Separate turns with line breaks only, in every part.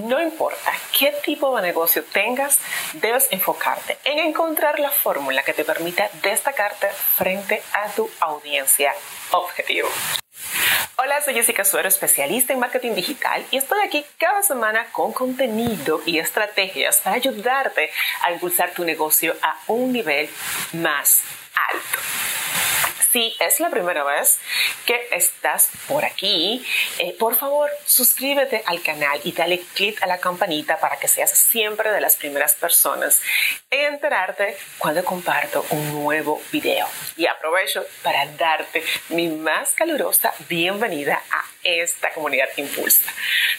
No importa qué tipo de negocio tengas, debes enfocarte en encontrar la fórmula que te permita destacarte frente a tu audiencia objetivo. Hola, soy Jessica Suero, especialista en marketing digital y estoy aquí cada semana con contenido y estrategias para ayudarte a impulsar tu negocio a un nivel más alto. Si es la primera vez que estás por aquí, eh, por favor suscríbete al canal y dale click a la campanita para que seas siempre de las primeras personas en enterarte cuando comparto un nuevo video. Y aprovecho para darte mi más calurosa bienvenida a esta comunidad que impulsa.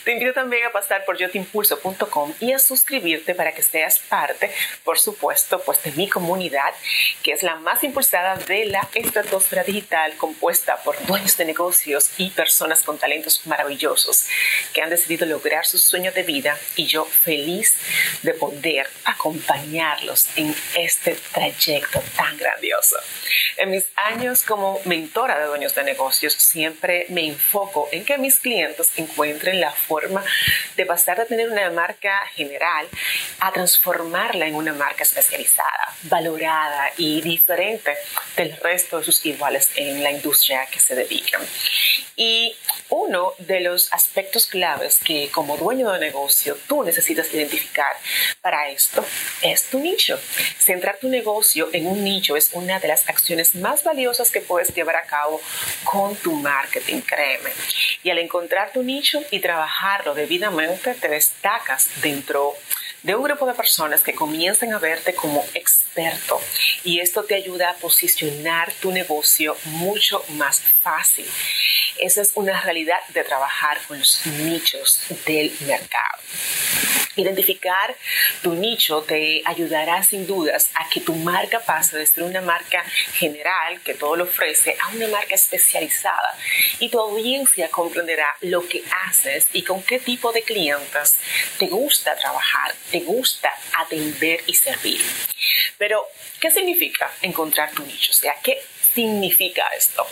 Te invito también a pasar por yotimpulso.com y a suscribirte para que seas parte, por supuesto, pues de mi comunidad, que es la más impulsada de la estratosfera digital compuesta por dueños de negocios y personas con talentos maravillosos que han decidido lograr sus sueños de vida y yo feliz de poder acompañarlos en este trayecto tan grandioso. En mis años como mentora de dueños de negocios siempre me enfoco en que mis clientes encuentren la forma de pasar de tener una marca general a transformarla en una marca especializada, valorada y diferente del resto de sus iguales en la industria que se dedican. Y uno de los aspectos claves que como dueño de negocio tú necesitas identificar para esto es tu nicho. Centrar tu negocio en un nicho es una de las acciones más valiosas que puedes llevar a cabo con tu marketing, créeme. Y al encontrar tu nicho y trabajarlo debidamente, te destacas dentro de un grupo de personas que comienzan a verte como experto y esto te ayuda a posicionar tu negocio mucho más fácil. Esa es una realidad de trabajar con los nichos del mercado. Identificar tu nicho te ayudará sin dudas a que tu marca pase de ser una marca general que todo lo ofrece a una marca especializada y tu audiencia comprenderá lo que haces y con qué tipo de clientes te gusta trabajar, te gusta atender y servir. Pero, ¿qué significa encontrar tu nicho? O sea, ¿qué significa esto?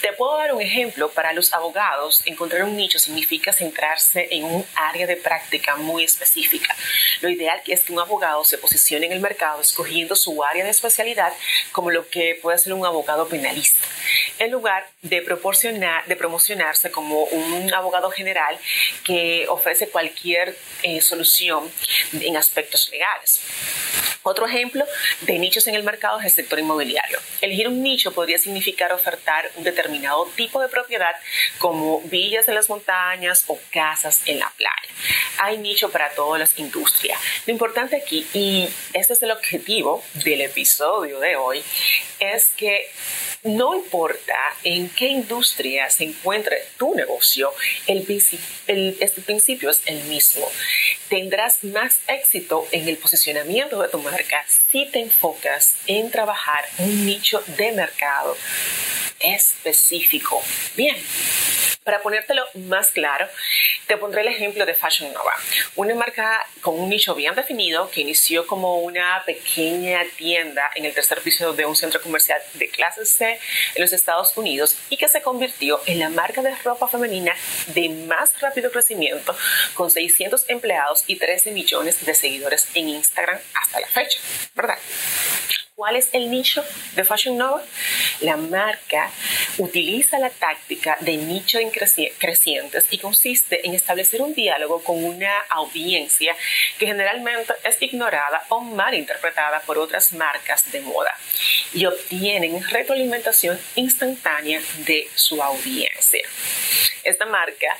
Te puedo dar un ejemplo. Para los abogados, encontrar un nicho significa centrarse en un área de práctica muy específica. Lo ideal es que un abogado se posicione en el mercado escogiendo su área de especialidad como lo que puede ser un abogado penalista, en lugar de, proporcionar, de promocionarse como un abogado general que ofrece cualquier eh, solución en aspectos legales. Otro ejemplo de nichos en el mercado es el sector inmobiliario. Elegir un nicho podría significar ofertar un determinado tipo de propiedad como villas en las montañas o casas en la playa. Hay nicho para todas las industrias. Lo importante aquí, y este es el objetivo del episodio de hoy, es que no importa en qué industria se encuentre tu negocio, el, principio es el mismo. Tendrás más éxito en el posicionamiento de tu marca si te enfocas en trabajar un nicho de mercado específico. Bien, para ponértelo más claro, te pondré el ejemplo de Fashion Nova, una marca con un nicho bien definido que inició como una pequeña tienda en el tercer piso de un centro comercial de clase C en los Estados Unidos y que se convirtió en la marca de ropa femenina de más rápido crecimiento con 600 empleados y 13 millones de seguidores en Instagram hasta la fecha, ¿verdad? ¿Cuál es el nicho de Fashion Nova? La marca utiliza la táctica de nicho en crecientes y consiste en establecer un diálogo con una audiencia que generalmente es ignorada o mal interpretada por otras marcas de moda y obtienen retroalimentación instantánea de su audiencia. Esta marca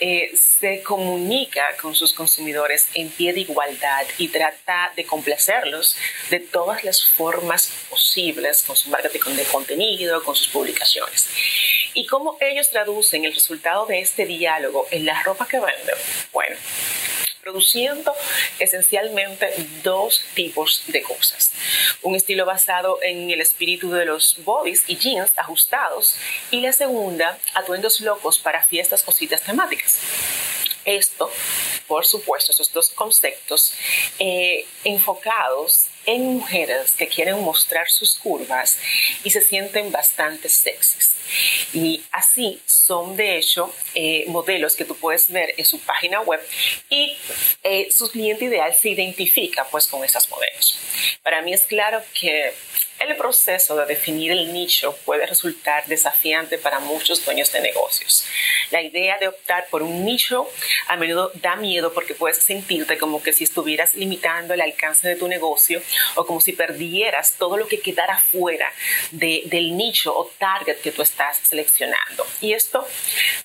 eh, se comunica con sus consumidores en pie de igualdad y trata de complacerlos de todas las formas posibles con su marketing de contenido, con sus publicaciones. ¿Y cómo ellos traducen el resultado de este diálogo en la ropa que venden? Bueno, produciendo esencialmente dos tipos de cosas. Un estilo basado en el espíritu de los bodies y jeans ajustados y la segunda, atuendos locos para fiestas o citas temáticas. Esto, por supuesto, esos dos conceptos eh, enfocados en mujeres que quieren mostrar sus curvas y se sienten bastante sexys. Y así son, de hecho, eh, modelos que tú puedes ver en su página web y eh, su cliente ideal se identifica pues con esas modelos. Para mí es claro que el proceso de definir el nicho puede resultar desafiante para muchos dueños de negocios. La idea de optar por un nicho a menudo da miedo porque puedes sentirte como que si estuvieras limitando el alcance de tu negocio o como si perdieras todo lo que quedara fuera del nicho o target que tú estás seleccionando. Y esto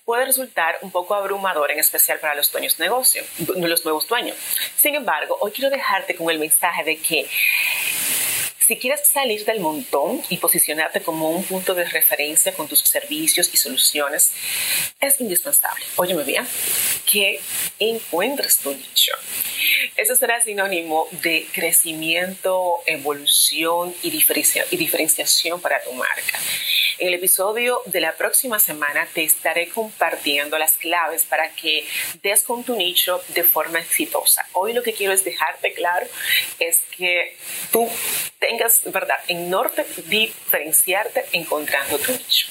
puede resultar un poco abrumador, en especial para los dueños de negocio, los nuevos dueños. Sin embargo, hoy quiero dejarte con el mensaje de que si quieres salir del montón y posicionarte como un punto de referencia con tus servicios y soluciones, es indispensable, óyeme bien, que encuentres tu nicho. Eso será sinónimo de crecimiento, evolución y diferenciación para tu marca. En el episodio de la próxima semana te estaré compartiendo las claves para que des con tu nicho de forma exitosa. Hoy lo que quiero es dejarte claro es que tú tengas, ¿verdad?, en norte diferenciarte encontrando tu nicho.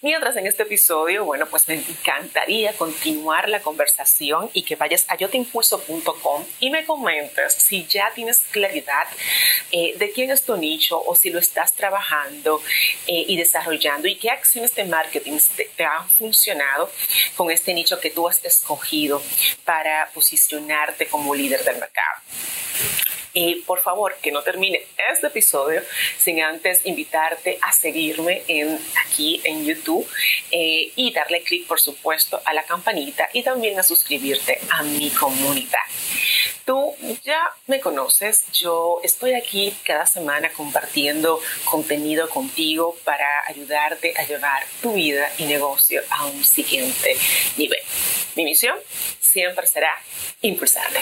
Mientras en este episodio, bueno, pues me encantaría continuar la conversación y que vayas a yoteimpulso.com y me comentes si ya tienes claridad eh, de quién es tu nicho o si lo estás trabajando eh, y desarrollando y qué acciones de marketing te han funcionado con este nicho que tú has escogido para posicionarte como líder del mercado. Y por favor, que no termine este episodio sin antes invitarte a seguirme en, aquí en YouTube eh, y darle clic, por supuesto, a la campanita y también a suscribirte a mi comunidad. Tú ya me conoces, yo estoy aquí cada semana compartiendo contenido contigo para ayudarte a llevar tu vida y negocio a un siguiente nivel. Mi misión siempre será impulsarte.